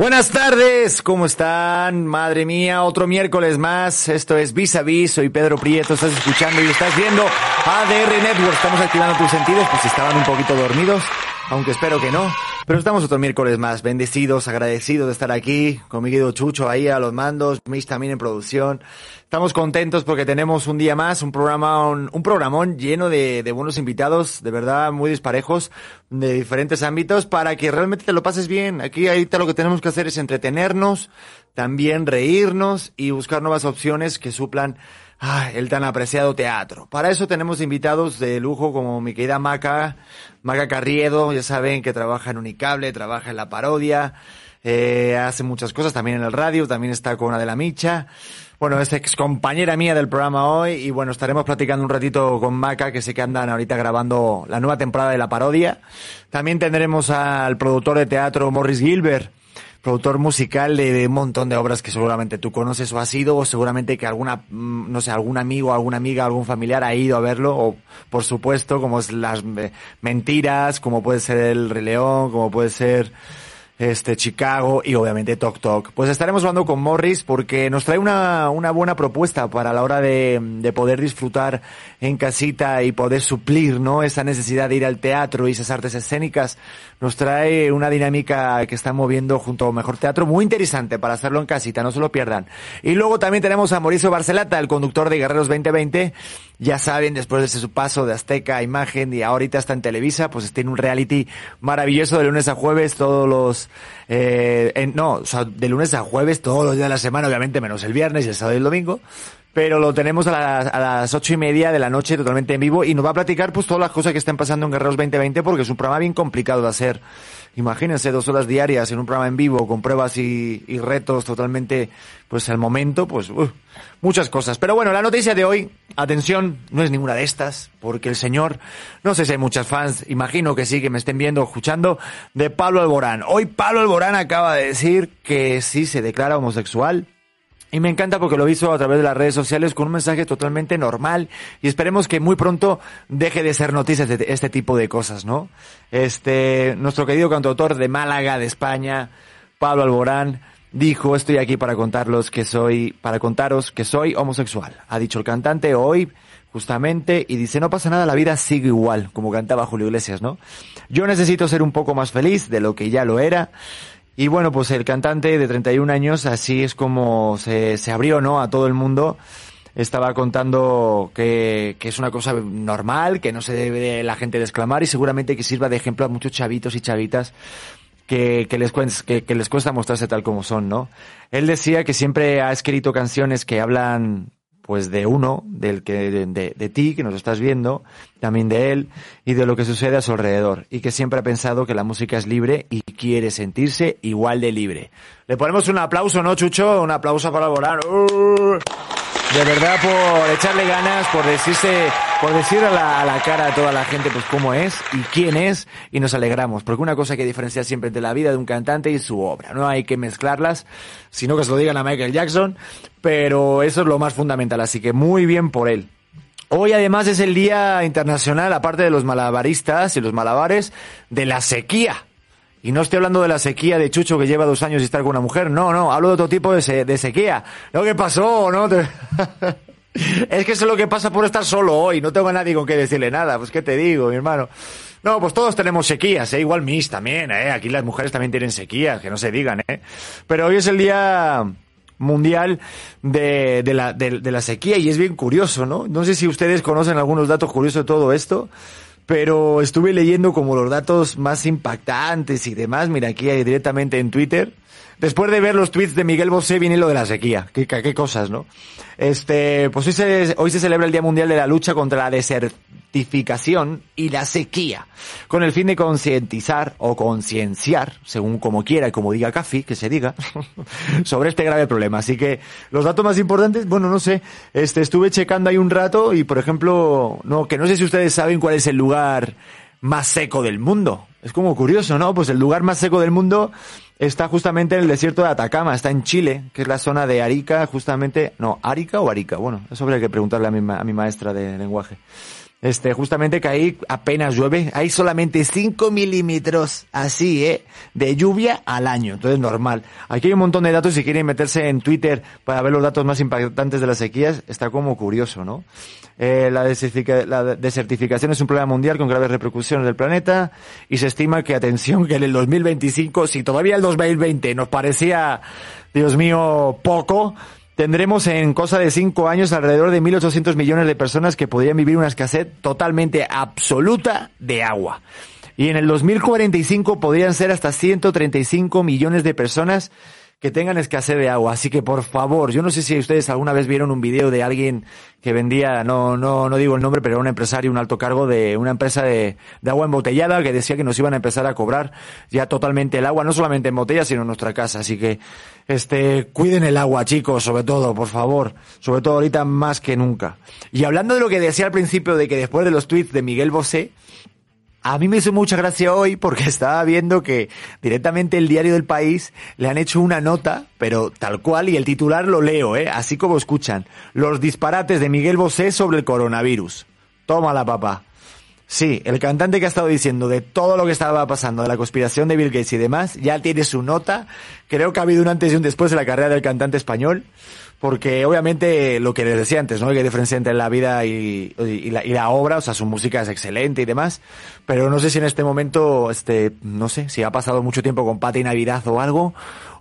Buenas tardes, ¿cómo están? Madre mía, otro miércoles más. Esto es Vis a Vis, soy Pedro Prieto, estás escuchando y estás viendo ADR Network. Estamos activando tus sentidos, pues estaban un poquito dormidos, aunque espero que no. Pero estamos otro miércoles más, bendecidos, agradecidos de estar aquí, con mi querido Chucho ahí a los mandos, Mish también en producción. Estamos contentos porque tenemos un día más, un programa, un, programón lleno de, de, buenos invitados, de verdad muy disparejos, de diferentes ámbitos, para que realmente te lo pases bien. Aquí ahorita lo que tenemos que hacer es entretenernos, también reírnos y buscar nuevas opciones que suplan ah, el tan apreciado teatro. Para eso tenemos invitados de lujo como mi querida Maca, Maca Carriedo, ya saben que trabaja en Unicable, trabaja en la parodia, eh, hace muchas cosas, también en el radio, también está con una de la Micha. Bueno, es ex compañera mía del programa hoy y bueno, estaremos platicando un ratito con Maca, que sé que andan ahorita grabando la nueva temporada de la parodia. También tendremos al productor de teatro Morris Gilbert, productor musical de, un montón de obras que seguramente tú conoces o has ido, o seguramente que alguna, mm, no sé, algún amigo, alguna amiga, algún familiar ha ido a verlo, o por supuesto, como es las mentiras, como puede ser el Rey León, como puede ser este Chicago y obviamente Tok Tok. Pues estaremos hablando con Morris porque nos trae una, una buena propuesta para la hora de, de poder disfrutar en casita y poder suplir, ¿no? Esa necesidad de ir al teatro y esas artes escénicas. Nos trae una dinámica que está moviendo junto a Mejor Teatro muy interesante para hacerlo en casita, no se lo pierdan. Y luego también tenemos a Mauricio Barcelata, el conductor de Guerreros 2020. Ya saben, después de su paso de Azteca Imagen y ahorita está en Televisa, pues tiene un reality maravilloso de lunes a jueves, todos los eh, no, o sea, de lunes a jueves, todos los días de la semana, obviamente, menos el viernes y el sábado y el domingo. Pero lo tenemos a las, a las ocho y media de la noche totalmente en vivo y nos va a platicar pues todas las cosas que están pasando en Guerreros 2020 porque es un programa bien complicado de hacer. Imagínense dos horas diarias en un programa en vivo con pruebas y, retos totalmente, pues al momento, pues muchas cosas. Pero bueno, la noticia de hoy, atención, no es ninguna de estas, porque el señor, no sé si hay muchas fans, imagino que sí, que me estén viendo, escuchando, de Pablo Alborán. Hoy Pablo Alborán acaba de decir que sí se declara homosexual. Y me encanta porque lo hizo a través de las redes sociales con un mensaje totalmente normal y esperemos que muy pronto deje de ser noticias de este tipo de cosas, ¿no? Este, nuestro querido cantautor de Málaga, de España, Pablo Alborán, dijo, estoy aquí para contarlos que soy, para contaros que soy homosexual. Ha dicho el cantante hoy, justamente, y dice, no pasa nada, la vida sigue igual, como cantaba Julio Iglesias, ¿no? Yo necesito ser un poco más feliz de lo que ya lo era. Y bueno, pues el cantante de 31 años, así es como se, se abrió, ¿no? A todo el mundo. Estaba contando que, que es una cosa normal, que no se debe la gente de exclamar y seguramente que sirva de ejemplo a muchos chavitos y chavitas que, que, les, que, que les cuesta mostrarse tal como son, ¿no? Él decía que siempre ha escrito canciones que hablan pues de uno, del que, de, de, ti, que nos estás viendo, también de él, y de lo que sucede a su alrededor, y que siempre ha pensado que la música es libre y quiere sentirse igual de libre. Le ponemos un aplauso, ¿no, Chucho? Un aplauso para. ¡Uh! De verdad por echarle ganas, por decirse, por decir a la, cara a toda la gente pues cómo es y quién es y nos alegramos, porque una cosa que diferencia siempre entre la vida de un cantante y su obra, no hay que mezclarlas, sino que se lo digan a Michael Jackson, pero eso es lo más fundamental, así que muy bien por él. Hoy además es el Día Internacional, aparte de los malabaristas y los malabares, de la sequía. Y no estoy hablando de la sequía de Chucho que lleva dos años y estar con una mujer. No, no, hablo de otro tipo de, de sequía. Lo que pasó, ¿no? es que es lo que pasa por estar solo hoy. No tengo a nadie con que decirle nada. Pues qué te digo, mi hermano. No, pues todos tenemos sequías, ¿eh? igual mis también, ¿eh? Aquí las mujeres también tienen sequías, que no se digan, ¿eh? Pero hoy es el día mundial de, de, la, de, de la sequía y es bien curioso, ¿no? No sé si ustedes conocen algunos datos curiosos de todo esto pero estuve leyendo como los datos más impactantes y demás. Mira, aquí directamente en Twitter. Después de ver los tweets de Miguel Bosé viene lo de la sequía. Qué, qué cosas, ¿no? Este, pues hoy se, hoy se celebra el Día Mundial de la Lucha contra la Desertificación y la Sequía, con el fin de concientizar o concienciar, según como quiera y como diga Café, que se diga, sobre este grave problema. Así que los datos más importantes, bueno, no sé, este, estuve checando ahí un rato y, por ejemplo, no, que no sé si ustedes saben cuál es el lugar más seco del mundo. Es como curioso, ¿no? Pues el lugar más seco del mundo está justamente en el desierto de Atacama, está en Chile, que es la zona de Arica, justamente, no, Arica o Arica, bueno, eso habría que preguntarle a mi, a mi maestra de lenguaje. Este, justamente que ahí apenas llueve, hay solamente 5 milímetros, así, eh, de lluvia al año, entonces normal. Aquí hay un montón de datos, si quieren meterse en Twitter para ver los datos más impactantes de las sequías, está como curioso, ¿no? Eh, la, la desertificación es un problema mundial con graves repercusiones del planeta y se estima que, atención, que en el 2025, si todavía el 2020 nos parecía, Dios mío, poco, tendremos en cosa de cinco años alrededor de 1.800 millones de personas que podrían vivir una escasez totalmente absoluta de agua. Y en el 2045 podrían ser hasta 135 millones de personas que tengan escasez de agua. Así que por favor, yo no sé si ustedes alguna vez vieron un video de alguien que vendía, no, no, no digo el nombre, pero era un empresario, un alto cargo de una empresa de, de agua embotellada que decía que nos iban a empezar a cobrar ya totalmente el agua, no solamente en botella, sino en nuestra casa. Así que, este, cuiden el agua, chicos, sobre todo, por favor. Sobre todo ahorita más que nunca. Y hablando de lo que decía al principio de que después de los tweets de Miguel Bosé, a mí me hizo mucha gracia hoy porque estaba viendo que directamente el diario del país le han hecho una nota, pero tal cual, y el titular lo leo, ¿eh? así como escuchan. Los disparates de Miguel Bosé sobre el coronavirus. Toma la papá. Sí, el cantante que ha estado diciendo de todo lo que estaba pasando, de la conspiración de Bill Gates y demás, ya tiene su nota. Creo que ha habido un antes y un después de la carrera del cantante español porque obviamente lo que les decía antes, ¿no? Hay que diferenciar entre la vida y, y, la, y, la, obra, o sea, su música es excelente y demás, pero no sé si en este momento, este, no sé, si ha pasado mucho tiempo con Pati Navidad o algo,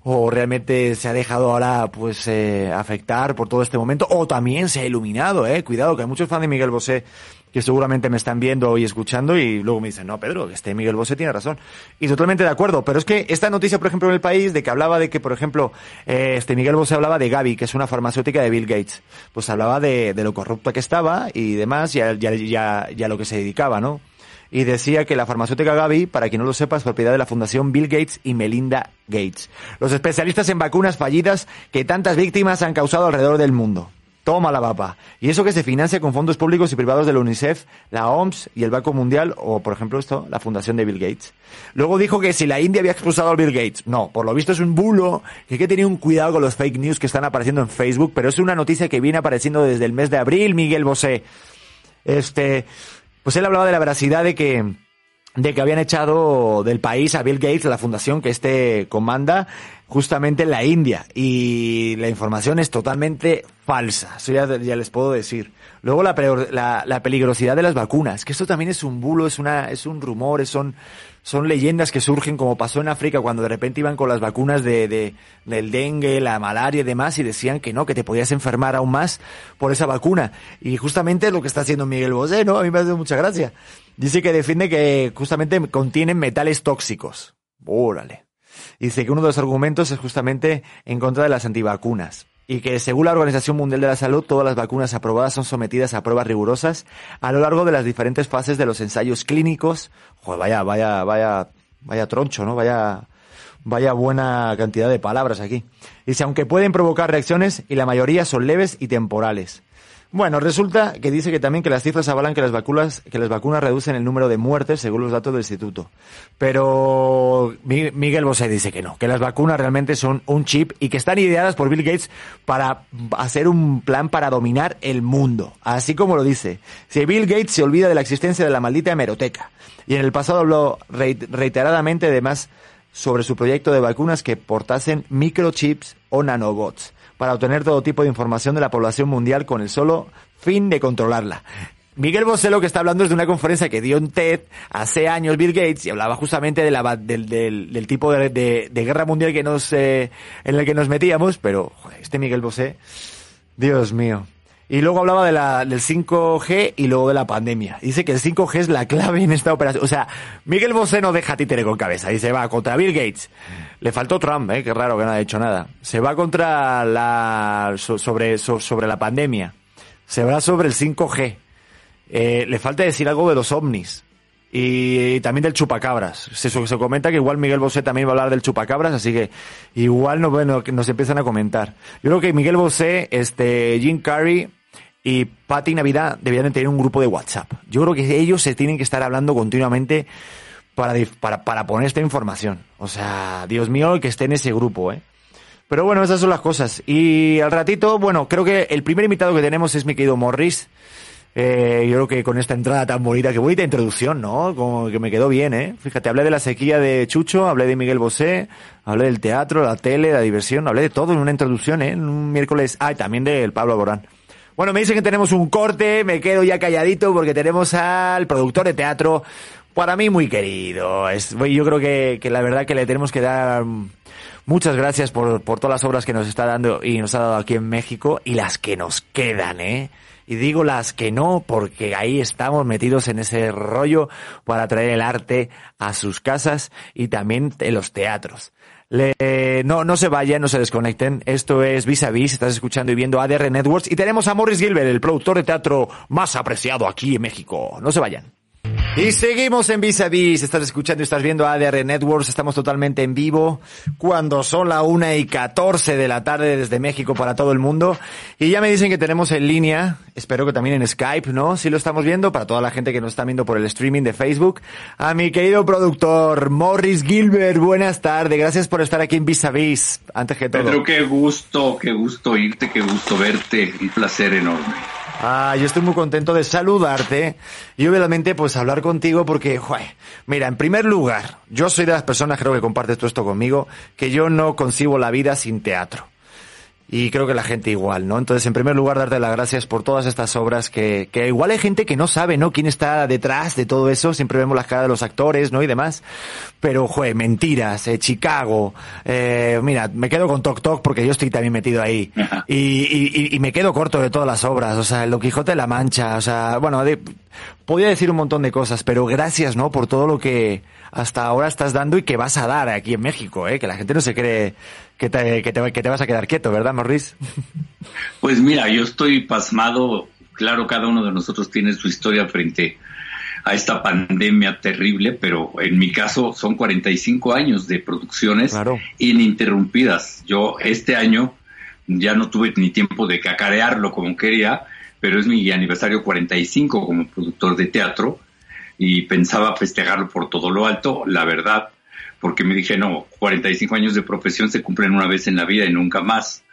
o realmente se ha dejado ahora, pues, eh, afectar por todo este momento, o también se ha iluminado, eh, cuidado, que hay muchos fans de Miguel Bosé que seguramente me están viendo y escuchando y luego me dicen, no, Pedro, este Miguel Bosé tiene razón. Y totalmente de acuerdo, pero es que esta noticia, por ejemplo, en el país, de que hablaba de que, por ejemplo, eh, este Miguel Bosé hablaba de Gavi, que es una farmacéutica de Bill Gates, pues hablaba de, de lo corrupta que estaba y demás, y a, ya, ya lo que se dedicaba, ¿no? y decía que la farmacéutica Gavi, para quien no lo sepa, es propiedad de la Fundación Bill Gates y Melinda Gates, los especialistas en vacunas fallidas que tantas víctimas han causado alrededor del mundo. Toma la papa. Y eso que se financia con fondos públicos y privados de la UNICEF, la OMS y el Banco Mundial, o por ejemplo esto, la Fundación de Bill Gates. Luego dijo que si la India había expulsado a Bill Gates. No, por lo visto es un bulo, que hay que tener un cuidado con los fake news que están apareciendo en Facebook, pero es una noticia que viene apareciendo desde el mes de abril, Miguel Bosé. Este, pues él hablaba de la veracidad de que, de que habían echado del país a Bill Gates, la fundación que este comanda, justamente en la India. Y la información es totalmente falsa, eso ya, ya les puedo decir. Luego la, la, la, peligrosidad de las vacunas, que esto también es un bulo, es una, es un rumor, son, son leyendas que surgen como pasó en África cuando de repente iban con las vacunas de, de, del dengue, la malaria y demás y decían que no, que te podías enfermar aún más por esa vacuna. Y justamente es lo que está haciendo Miguel Bosé, ¿no? A mí me hace mucha gracia. Dice que defiende que justamente contienen metales tóxicos. Órale. Dice que uno de los argumentos es justamente en contra de las antivacunas y que según la Organización Mundial de la Salud todas las vacunas aprobadas son sometidas a pruebas rigurosas a lo largo de las diferentes fases de los ensayos clínicos. Joder, vaya, vaya, vaya, vaya troncho, ¿no? Vaya, vaya buena cantidad de palabras aquí. Dice, aunque pueden provocar reacciones y la mayoría son leves y temporales. Bueno, resulta que dice que también que las cifras avalan que las vacunas, que las vacunas reducen el número de muertes según los datos del instituto. Pero Miguel Bosé dice que no, que las vacunas realmente son un chip y que están ideadas por Bill Gates para hacer un plan para dominar el mundo. Así como lo dice. Si Bill Gates se olvida de la existencia de la maldita hemeroteca y en el pasado habló reiteradamente además sobre su proyecto de vacunas que portasen microchips o nanobots para obtener todo tipo de información de la población mundial con el solo fin de controlarla. Miguel Bosé lo que está hablando es de una conferencia que dio en TED hace años Bill Gates y hablaba justamente de la, del, del, tipo de, de, de, guerra mundial que nos, eh, en el que nos metíamos, pero este Miguel Bosé, Dios mío. Y luego hablaba de la, del 5G y luego de la pandemia. Dice que el 5G es la clave en esta operación. O sea, Miguel Bosé no deja títere con cabeza. Dice, va contra Bill Gates. Le faltó Trump, eh, qué raro que no ha hecho nada. Se va contra la, sobre, sobre la pandemia. Se va sobre el 5G. Eh, le falta decir algo de los ovnis. Y, también del chupacabras. Se, se comenta que igual Miguel Bosé también va a hablar del chupacabras, así que igual no, bueno, nos empiezan a comentar. Yo creo que Miguel Bosé, este, Jim Carrey, y Pati y Navidad debían tener un grupo de WhatsApp. Yo creo que ellos se tienen que estar hablando continuamente para, para, para poner esta información. O sea, Dios mío, que esté en ese grupo, ¿eh? Pero bueno, esas son las cosas. Y al ratito, bueno, creo que el primer invitado que tenemos es mi querido Morris. Eh, yo creo que con esta entrada tan bonita, qué bonita introducción, ¿no? Como que me quedó bien, ¿eh? Fíjate, hablé de la sequía de Chucho, hablé de Miguel Bosé, hablé del teatro, la tele, la diversión, hablé de todo en una introducción, ¿eh? En un miércoles, ah, y también del Pablo Alborán. Bueno, me dicen que tenemos un corte, me quedo ya calladito porque tenemos al productor de teatro, para mí muy querido. Yo creo que, la verdad que le tenemos que dar muchas gracias por, por todas las obras que nos está dando y nos ha dado aquí en México y las que nos quedan, ¿eh? Y digo las que no, porque ahí estamos metidos en ese rollo para traer el arte a sus casas y también en los teatros. Le, no, no se vayan, no se desconecten. Esto es Vis a Vis, estás escuchando y viendo ADR Networks y tenemos a Morris Gilbert, el productor de teatro más apreciado aquí en México. No se vayan. Y seguimos en Vis a Vis, estás escuchando y estás viendo ADR Networks, estamos totalmente en vivo cuando son la una y catorce de la tarde desde México para todo el mundo. Y ya me dicen que tenemos en línea, espero que también en Skype, ¿no? Si lo estamos viendo, para toda la gente que nos está viendo por el streaming de Facebook, a mi querido productor Morris Gilbert, buenas tardes, gracias por estar aquí en Vis a Vis, antes que todo. Pedro, qué gusto, qué gusto irte, qué gusto verte, un placer enorme. Ah, yo estoy muy contento de saludarte y obviamente pues hablar contigo porque, joder, mira, en primer lugar, yo soy de las personas, creo que compartes tú esto conmigo, que yo no concibo la vida sin teatro y creo que la gente igual, ¿no? Entonces, en primer lugar, darte las gracias por todas estas obras que, que igual hay gente que no sabe, ¿no? Quién está detrás de todo eso. Siempre vemos las caras de los actores, ¿no? Y demás. Pero, jue, mentiras, eh, Chicago, eh, mira, me quedo con Tok Tok porque yo estoy también metido ahí. Y, y, y, me quedo corto de todas las obras, o sea, el Don Quijote de la Mancha, o sea, bueno, de, podía decir un montón de cosas, pero gracias, ¿no? Por todo lo que hasta ahora estás dando y que vas a dar aquí en México, ¿eh? Que la gente no se cree que te, que te, que te vas a quedar quieto, ¿verdad, Morris? Pues mira, yo estoy pasmado. Claro, cada uno de nosotros tiene su historia frente a esta pandemia terrible, pero en mi caso son 45 años de producciones ininterrumpidas. Yo este año ya no tuve ni tiempo de cacarearlo como quería, pero es mi aniversario 45 como productor de teatro y pensaba festejarlo por todo lo alto. La verdad, porque me dije, no, 45 años de profesión se cumplen una vez en la vida y nunca más.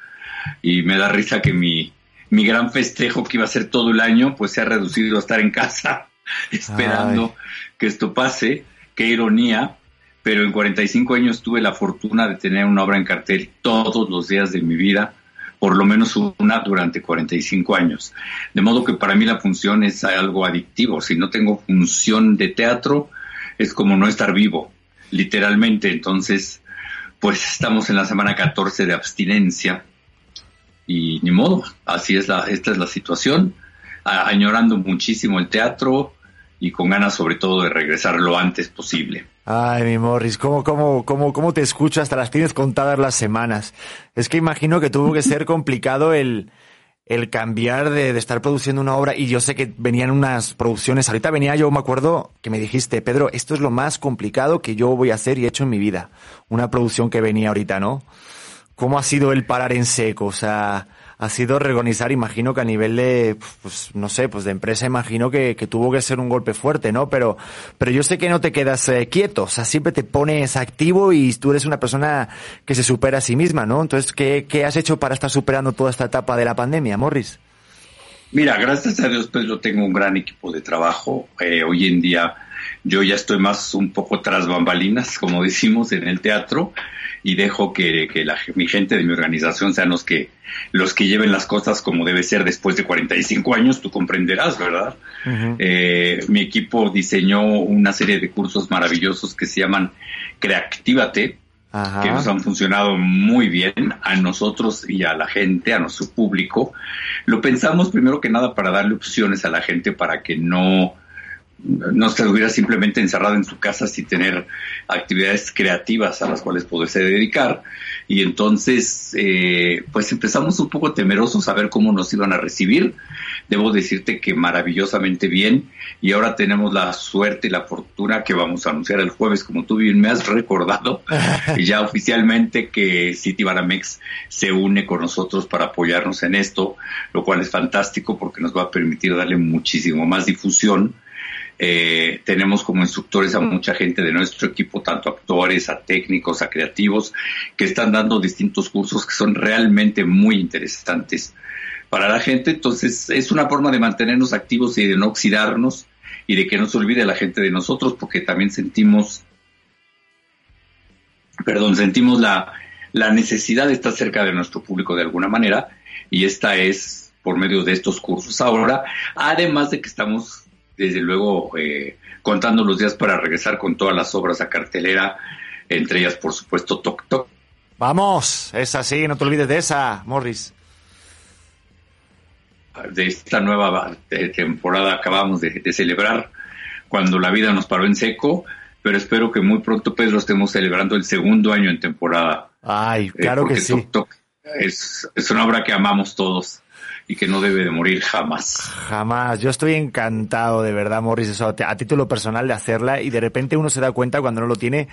Y me da risa que mi, mi gran festejo que iba a ser todo el año, pues se ha reducido a estar en casa esperando que esto pase. Qué ironía, pero en 45 años tuve la fortuna de tener una obra en cartel todos los días de mi vida, por lo menos una durante 45 años. De modo que para mí la función es algo adictivo. Si no tengo función de teatro, es como no estar vivo literalmente. Entonces, pues estamos en la semana 14 de abstinencia y ni modo, así es la, esta es la situación, añorando muchísimo el teatro y con ganas sobre todo de regresar lo antes posible. Ay, mi Morris, ¿cómo, cómo, cómo, cómo te escucho? Hasta las tienes contadas las semanas. Es que imagino que tuvo que ser complicado el, el cambiar de, de, estar produciendo una obra y yo sé que venían unas producciones, ahorita venía yo me acuerdo que me dijiste, Pedro, esto es lo más complicado que yo voy a hacer y he hecho en mi vida, una producción que venía ahorita, ¿no? ¿Cómo ha sido el parar en seco? O sea, ha sido reorganizar, imagino que a nivel de, pues, no sé, pues de empresa, imagino que, tuvo que ser un golpe fuerte, ¿no? Pero, pero yo sé que no te quedas eh, quieto, o sea, siempre te pones activo y tú eres una persona que se supera a sí misma, ¿no? Entonces, ¿qué, qué has hecho para estar superando toda esta etapa de la pandemia, Morris? Mira, gracias a Dios, pues yo tengo un gran equipo de trabajo. Eh, hoy en día yo ya estoy más un poco tras bambalinas, como decimos en el teatro y dejo que, que la, mi gente de mi organización sean los que, los que lleven las cosas como debe ser después de 45 años, tú comprenderás, ¿verdad? eh, mi equipo diseñó una serie de cursos maravillosos que se llaman Creactívate, que nos han funcionado muy bien a nosotros y a la gente, a nuestro público. Lo pensamos primero que nada para darle opciones a la gente para que no no se hubiera simplemente encerrado en su casa sin tener actividades creativas a las cuales poderse dedicar. Y entonces, eh, pues empezamos un poco temerosos a ver cómo nos iban a recibir. Debo decirte que maravillosamente bien. Y ahora tenemos la suerte y la fortuna que vamos a anunciar el jueves, como tú bien me has recordado, ya oficialmente que City Baramex se une con nosotros para apoyarnos en esto, lo cual es fantástico porque nos va a permitir darle muchísimo más difusión eh, tenemos como instructores a mucha gente de nuestro equipo, tanto actores, a técnicos, a creativos, que están dando distintos cursos que son realmente muy interesantes. para la gente. Entonces es una forma de mantenernos activos y de no oxidarnos y de que no se olvide la gente de nosotros, porque también sentimos, perdón, sentimos la, la necesidad de estar cerca de nuestro público de alguna manera y esta es por medio de estos cursos ahora, además de que estamos desde luego eh, contando los días para regresar con todas las obras a cartelera, entre ellas por supuesto Toc Toc. Vamos, es así, no te olvides de esa, Morris de esta nueva temporada acabamos de, celebrar cuando la vida nos paró en seco, pero espero que muy pronto, Pedro, estemos celebrando el segundo año en temporada. Ay, eh, claro que sí. es, es una obra que amamos todos y que no debe de morir jamás. Jamás. Yo estoy encantado, de verdad, Morris, eso, a título personal de hacerla y de repente uno se da cuenta cuando no lo tiene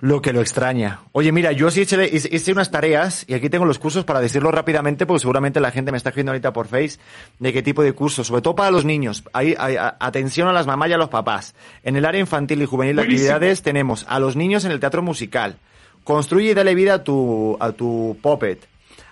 lo que lo extraña. Oye, mira, yo sí hice, hice, unas tareas y aquí tengo los cursos para decirlo rápidamente porque seguramente la gente me está escribiendo ahorita por Face de qué tipo de cursos, sobre todo para los niños. Hay, atención a las mamás y a los papás. En el área infantil y juvenil de actividades tenemos a los niños en el teatro musical. Construye y dale vida a tu, a tu puppet.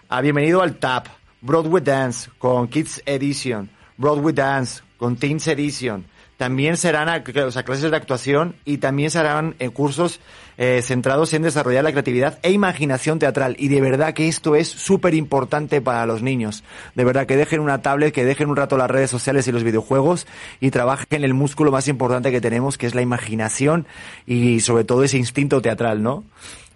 A bienvenido al TAP. Broadway Dance con Kids Edition. Broadway Dance con Teens Edition también serán clases de actuación y también serán eh, cursos eh, centrados en desarrollar la creatividad e imaginación teatral. Y de verdad que esto es súper importante para los niños. De verdad que dejen una tablet, que dejen un rato las redes sociales y los videojuegos y trabajen el músculo más importante que tenemos, que es la imaginación y sobre todo ese instinto teatral, ¿no?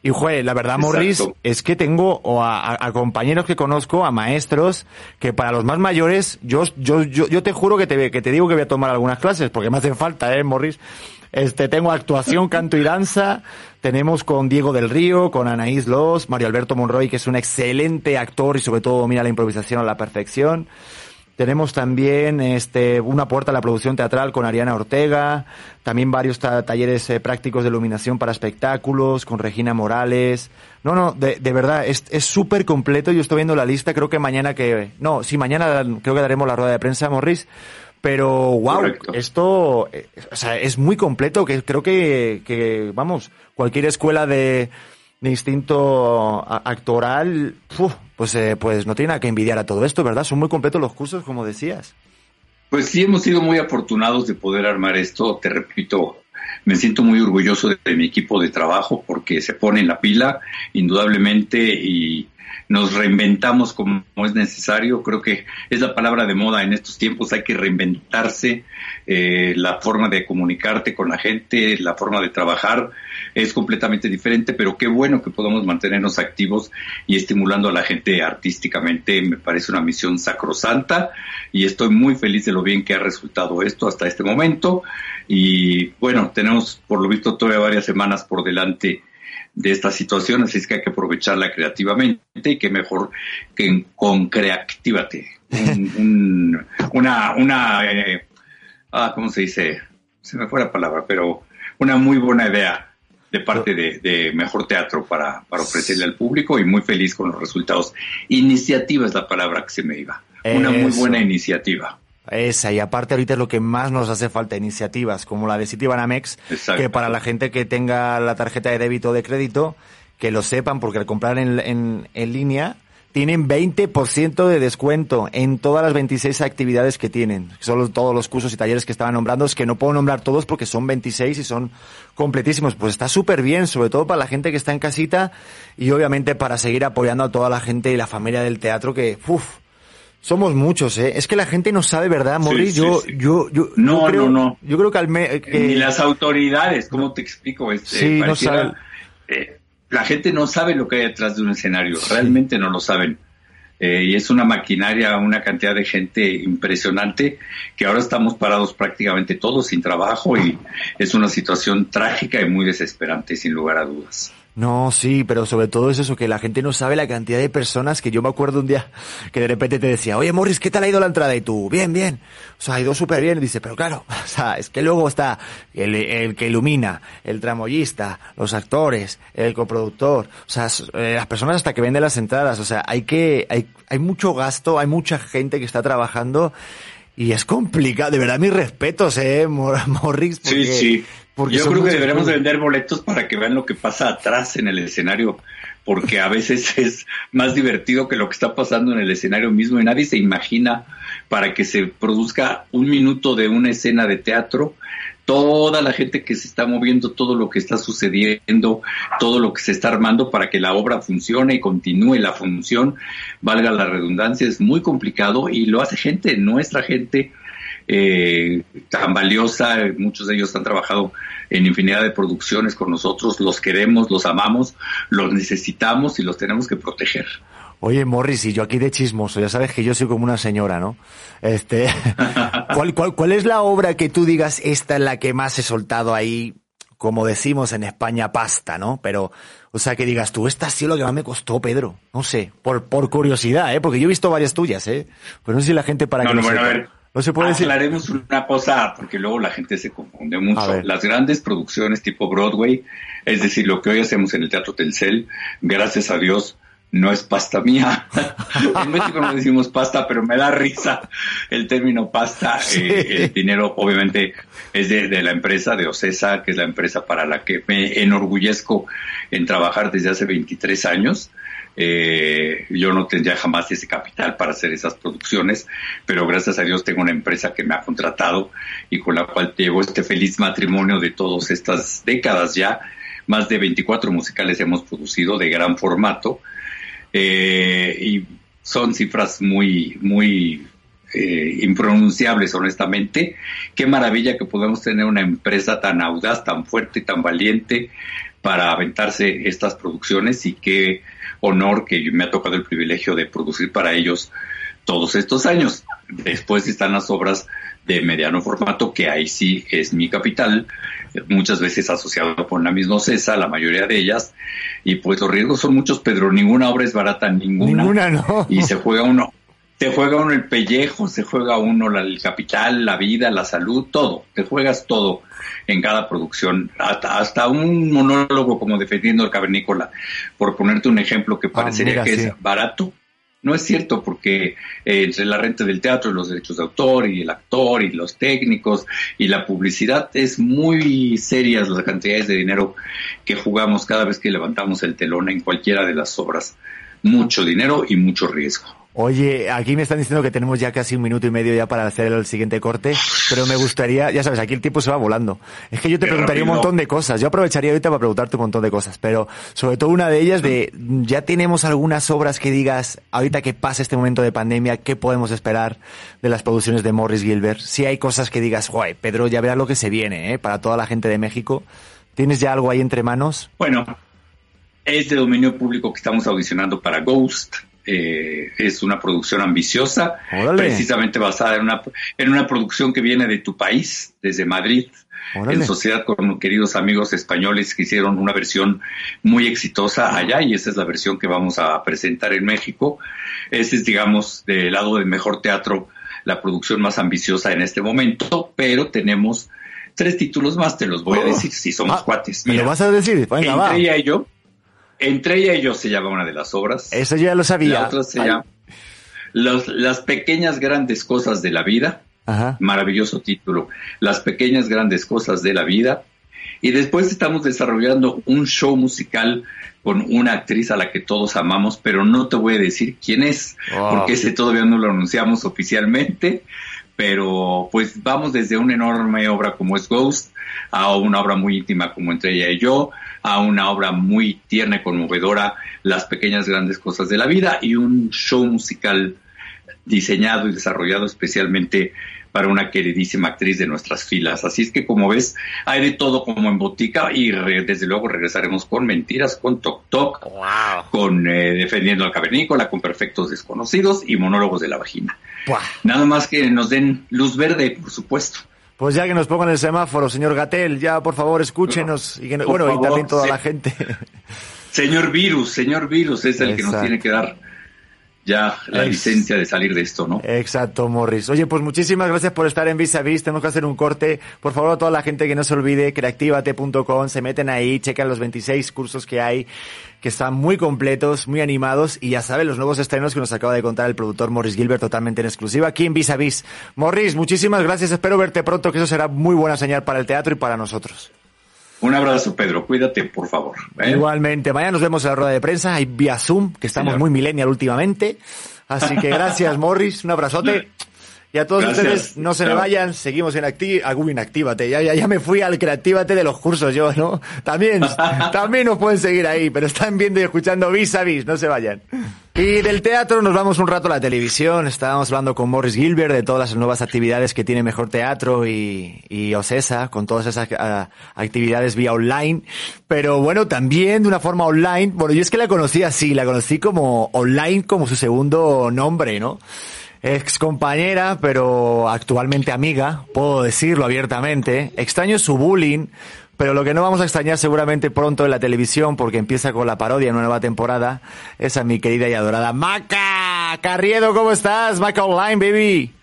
Y jue, la verdad, Morris, es que tengo o a, compañeros que conozco, a maestros, que para los más mayores, yo, yo, yo, yo te juro que te, que te digo que voy a tomar algunas clases, porque me hacen falta, eh, Morris. Este, tengo actuación, canto y danza. Tenemos con Diego del Río, con Anaís Los, Mario Alberto Monroy, que es un excelente actor y sobre todo mira la improvisación a la perfección. Tenemos también este, una puerta a la producción teatral con Ariana Ortega, también varios talleres eh, prácticos de iluminación para espectáculos con Regina Morales. No, no, de, de verdad, es súper completo. Yo estoy viendo la lista, creo que mañana que... No, sí, mañana creo que daremos la rueda de prensa, Morris. Pero, wow, esto eh, o sea, es muy completo, que creo que, que, vamos, cualquier escuela de, de instinto actoral, pues, eh, pues no tiene nada que envidiar a todo esto, ¿verdad? Son muy completos los cursos, como decías. Pues sí, hemos sido muy afortunados de poder armar esto. Te repito, me siento muy orgulloso de, mi equipo de trabajo porque se pone en la pila, indudablemente, y nos reinventamos como es necesario. Creo que es la palabra de moda en estos tiempos. Hay que reinventarse eh, la forma de comunicarte con la gente, la forma de trabajar es completamente diferente, pero qué bueno que podamos mantenernos activos y estimulando a la gente artísticamente. Me parece una misión sacrosanta y estoy muy feliz de lo bien que ha resultado esto hasta este momento. Y bueno, tenemos por lo visto todavía varias semanas por delante de esta situación, así es que hay que aprovecharla creativamente y que mejor que con creativate. una, una, eh, ah, ¿cómo se dice? Se me fue la palabra, pero una muy buena idea de parte de, Mejor Teatro para, para, ofrecerle al público y muy feliz con los resultados. Iniciativa es la palabra que se me iba. Una muy buena iniciativa. Esa, y aparte ahorita es lo que más nos hace falta, iniciativas como la de Citibanamex, que para la gente que tenga la tarjeta de débito o de crédito, que lo sepan, porque al comprar en, en, en línea, tienen 20% de descuento en todas las 26 actividades que tienen. Son todos los cursos y talleres que estaban nombrando, es que no puedo nombrar todos porque son 26 y son completísimos. Pues está súper bien, sobre todo para la gente que está en casita y obviamente para seguir apoyando a toda la gente y la familia del teatro que, uff, somos muchos, ¿eh? Es que la gente no sabe, ¿verdad, Morris? yo, yo, yo, no, creo, no, no. Yo creo que al me, Ni las autoridades, ¿cómo te explico? Este, sí, no saben. Eh, la gente no sabe lo que hay detrás de un escenario, realmente no lo saben. Eh, y es una maquinaria, una cantidad de gente impresionante que ahora estamos parados prácticamente todos sin trabajo y es una situación trágica y muy desesperante, sin lugar a dudas. No, sí, pero sobre todo es eso, que la gente no sabe la cantidad de personas que yo me acuerdo un día que de repente te decía, oye Morris, ¿qué tal ha ido la entrada? Y tú, bien, bien. O sea, ha ido súper bien. Y dice, pero claro, o sea, es que luego está el, el que ilumina, el tramoyista, los actores, el coproductor, o sea, eh, las personas hasta que venden las entradas. O sea, hay que, hay, hay mucho gasto, hay mucha gente que está trabajando y es complicado, de verdad mis respetos, eh, Morris, porque, sí, sí. Yo creo que deberíamos vender boletos para que vean lo que pasa atrás en el escenario, porque a veces es más divertido que lo que está pasando en el escenario mismo y nadie se imagina para que se produzca un minuto de una escena de teatro, toda la gente que se está moviendo, todo lo que está sucediendo, todo lo que se está armando para que la obra funcione y continúe la función, valga la redundancia, es muy complicado y lo hace gente, nuestra gente eh, tan valiosa, muchos de ellos han trabajado en infinidad de producciones con nosotros, los queremos, los amamos, los necesitamos y los tenemos que proteger. Oye, Morris, y yo aquí de chismoso, ya sabes que yo soy como una señora, ¿no? Este, ¿cuál, cuál, cuál es la obra que tú digas, esta es la que más he soltado ahí, como decimos en España, pasta, ¿no? Pero, o sea, que digas tú, esta ha sido lo que más me costó, Pedro. No sé, por, por curiosidad, ¿eh? Porque yo he visto varias tuyas, ¿eh? Pero no sé si la gente para no, que no, bueno, a ver. No se puede decir. Aclaremos una cosa, porque luego la gente se confunde mucho. Las grandes producciones tipo Broadway, es decir, lo que hoy hacemos en el Teatro Telcel, gracias a Dios, no es pasta mía. en México no decimos pasta, pero me da risa el término pasta. Eh, el dinero, obviamente, es de, de, la empresa de Ocesa, que es la empresa para la que me enorgullezco en trabajar desde hace 23 años. Eh, yo no tendría jamás ese capital para hacer esas producciones, pero gracias a Dios tengo una empresa que me ha contratado y con la cual llevo este feliz matrimonio de todas estas décadas ya. Más de 24 musicales hemos producido de gran formato eh, y son cifras muy, muy eh, impronunciables, honestamente. Qué maravilla que podemos tener una empresa tan audaz, tan fuerte, tan valiente para aventarse estas producciones y qué honor que me ha tocado el privilegio de producir para ellos todos estos años. Después están las obras de mediano formato, que ahí sí es mi capital, muchas veces asociado con la misma CESA, la mayoría de ellas, y pues los riesgos son muchos, Pedro, ninguna obra es barata, ninguna. Ninguna, no. Y se juega uno, te juega uno el pellejo, se juega uno el capital, la vida, la salud, todo, te juegas todo en cada producción, hasta, hasta un monólogo como defendiendo el cavernícola, por ponerte un ejemplo que parecería que es barato, no es cierto porque eh, entre la renta del teatro y los derechos de autor y el actor y los técnicos y la publicidad es muy serias las cantidades de dinero que jugamos cada vez que levantamos el telón en cualquiera de las obras. Mucho dinero y mucho riesgo. Oye, aquí me están diciendo que tenemos ya casi un minuto y medio ya para hacer el siguiente corte, pero me gustaría, ya sabes, aquí el tiempo se va volando. Es que yo te preguntaría un montón de cosas. Yo aprovecharía ahorita para preguntarte un montón de cosas, pero sobre todo una de ellas de, ya tenemos algunas obras que digas, ahorita que pasa este momento de pandemia, ¿qué podemos esperar de las producciones de Morris Gilbert? Si hay cosas que digas, guay, Pedro, ya verás lo que se viene, ¿eh? Para toda la gente de México. ¿Tienes ya algo ahí entre manos? Bueno, es de dominio público que estamos audicionando para Ghost eh, es una producción ambiciosa, precisamente basada en una, en una producción que viene de tu país, desde Madrid, en sociedad con queridos amigos españoles que hicieron una versión muy exitosa allá y esa es la versión que vamos a presentar en México. Ese es, digamos, del lado del mejor teatro, la producción más ambiciosa en este momento, pero tenemos tres títulos más, te los voy a oh. decir si somos ah, cuates. ¿Me lo vas a decir? Venga, ella y yo entre ella y yo se llama una de las obras. Eso ya lo sabía. La otra se llama Las pequeñas grandes cosas de la vida. Ajá. Maravilloso título. Las pequeñas grandes cosas de la vida. Y después estamos desarrollando un show musical con una actriz a la que todos amamos, pero no te voy a decir quién es, porque ese todavía no lo anunciamos oficialmente. Pero pues vamos desde una enorme obra como es Ghost a una obra muy íntima como Entre ella y yo, a una obra muy tierna y conmovedora, Las pequeñas grandes cosas de la vida, y un show musical diseñado y desarrollado especialmente para una queridísima actriz de nuestras filas. Así es que como ves, hay de todo como en botica y desde luego regresaremos con mentiras, con Toc Toc, con eh, Defendiendo al Cavernícola, con Perfectos Desconocidos y Monólogos de la Vagina. Nada más que nos den luz verde, por supuesto. Pues ya que nos pongan el semáforo, señor Gatel, ya por favor escúchenos y bueno, y también toda la gente. Señor Virus, señor Virus es el que nos tiene que dar ya la licencia de salir de esto, ¿no? Exacto, Morris. Oye, pues muchísimas gracias por estar en Vis a Vis. Tenemos que hacer un corte. Por favor, a toda la gente que no se olvide, creativate.com, se meten ahí, checan los 26 cursos que hay que están muy completos, muy animados y ya saben los nuevos estrenos que nos acaba de contar el productor Morris Gilbert totalmente en exclusiva aquí en Vis a Vis. Morris, muchísimas gracias, espero verte pronto, que eso será muy buena señal para el teatro y para nosotros. Un abrazo, Pedro. Cuídate, por favor. ¿eh? Igualmente. Mañana nos vemos en la rueda de prensa. Hay vía Zoom, que estamos muy millennial últimamente. Así que gracias, Morris. Un abrazote. Y a todos ustedes, no se me vayan, seguimos en Acti Inactívate. Ya, ya, ya me fui al Creatívate de los cursos yo, ¿no? También, también nos pueden seguir ahí, pero están viendo y escuchando vis a vis, no se vayan. Y del teatro nos vamos un rato a la televisión. Estábamos hablando con Morris Gilbert de todas las nuevas actividades que tiene Mejor Teatro y, y OCESA, con todas esas ah, actividades vía online. Pero bueno, también de una forma online. Bueno, yo es que la conocí así, la conocí como online, como su segundo nombre, ¿no? Ex compañera, pero actualmente amiga, puedo decirlo abiertamente. Extraño su bullying, pero lo que no vamos a extrañar seguramente pronto en la televisión, porque empieza con la parodia en una nueva temporada, esa mi querida y adorada Maca Carriedo, ¿cómo estás? Maca Online, baby.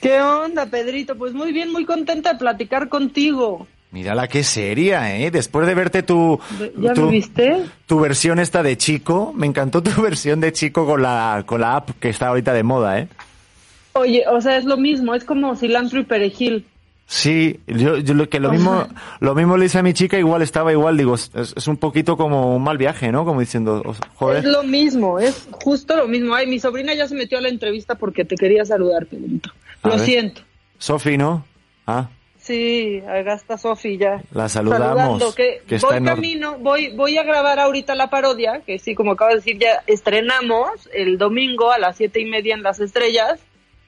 ¿Qué onda, Pedrito? Pues muy bien, muy contenta de platicar contigo. Mírala qué seria, ¿eh? Después de verte tu... ¿Ya tu, viste? Tu versión esta de chico. Me encantó tu versión de chico con la, con la app que está ahorita de moda, ¿eh? Oye, o sea, es lo mismo. Es como cilantro y perejil. Sí, yo, yo lo que lo mismo lo mismo le hice a mi chica, igual estaba igual, digo, es, un poquito como un mal viaje, ¿no? Como diciendo, joder. Es lo mismo, es justo lo mismo. Ay, mi sobrina ya se metió a la entrevista porque te quería saludar, Pedrito. Lo siento. Sofi, ¿no? Ah. Sí, acá está Sofi ya. La saludamos. que, voy camino, voy, voy a grabar ahorita la parodia, que sí, como acabo de decir, ya estrenamos el domingo a las siete y media en Las Estrellas,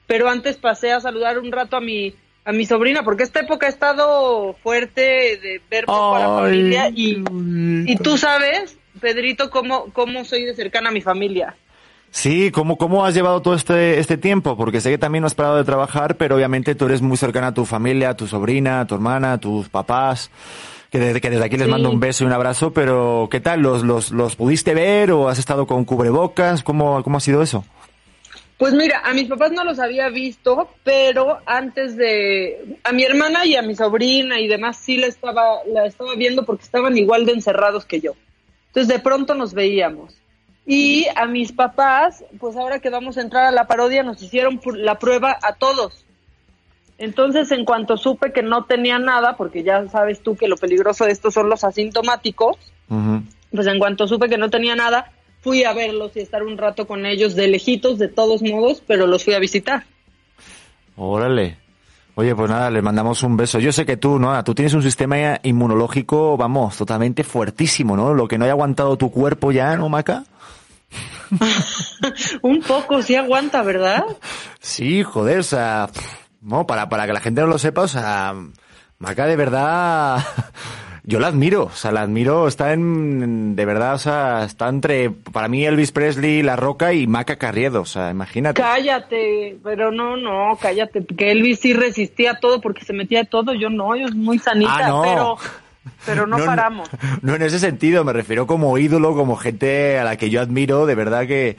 pero antes pasé a saludar un rato a mi, a mi sobrina, porque esta época ha estado fuerte de ver poco a la familia y, y tú sabes, Pedrito, cómo, cómo soy de cercana a mi familia. Sí, ¿cómo, ¿cómo has llevado todo este, este tiempo? Porque sé que también no has parado de trabajar, pero obviamente tú eres muy cercana a tu familia, a tu sobrina, a tu hermana, a tus papás, que desde, que desde aquí les mando un beso y un abrazo, pero ¿qué tal? ¿Los, los, los pudiste ver o has estado con cubrebocas? ¿Cómo, cómo ha sido eso? Pues mira, a mis papás no los había visto, pero antes de a mi hermana y a mi sobrina y demás sí la estaba la estaba viendo porque estaban igual de encerrados que yo. Entonces de pronto nos veíamos. Y a mis papás, pues ahora que vamos a entrar a la parodia, nos hicieron la prueba a todos. Entonces, en cuanto supe que no tenía nada, porque ya sabes tú que lo peligroso de esto son los asintomáticos, pues en cuanto supe que no tenía nada, fui a verlos y estar un rato con ellos de lejitos, de todos modos, pero los fui a visitar. Órale. Oye, pues nada, le mandamos un beso. Yo sé que tú, ¿no? Tú tienes un sistema inmunológico, vamos, totalmente fuertísimo, ¿no? Lo que no haya aguantado tu cuerpo ya, ¿no, Maca? un poco, sí aguanta, ¿verdad? Sí, joder, o sea, no, para, para que la gente no lo sepa, o sea, Maca de verdad, yo la admiro, o sea, la admiro, está en, de verdad, o sea, está entre, para mí Elvis Presley, La Roca y Maca Carriedo, o sea, imagínate. Cállate, pero no, no, cállate, que Elvis sí resistía todo porque se metía de todo, yo no, yo es muy sanita, ah, pero pero no, paramos. No, en ese sentido, me refiero como ídolo, como gente a la que yo admiro, de verdad que...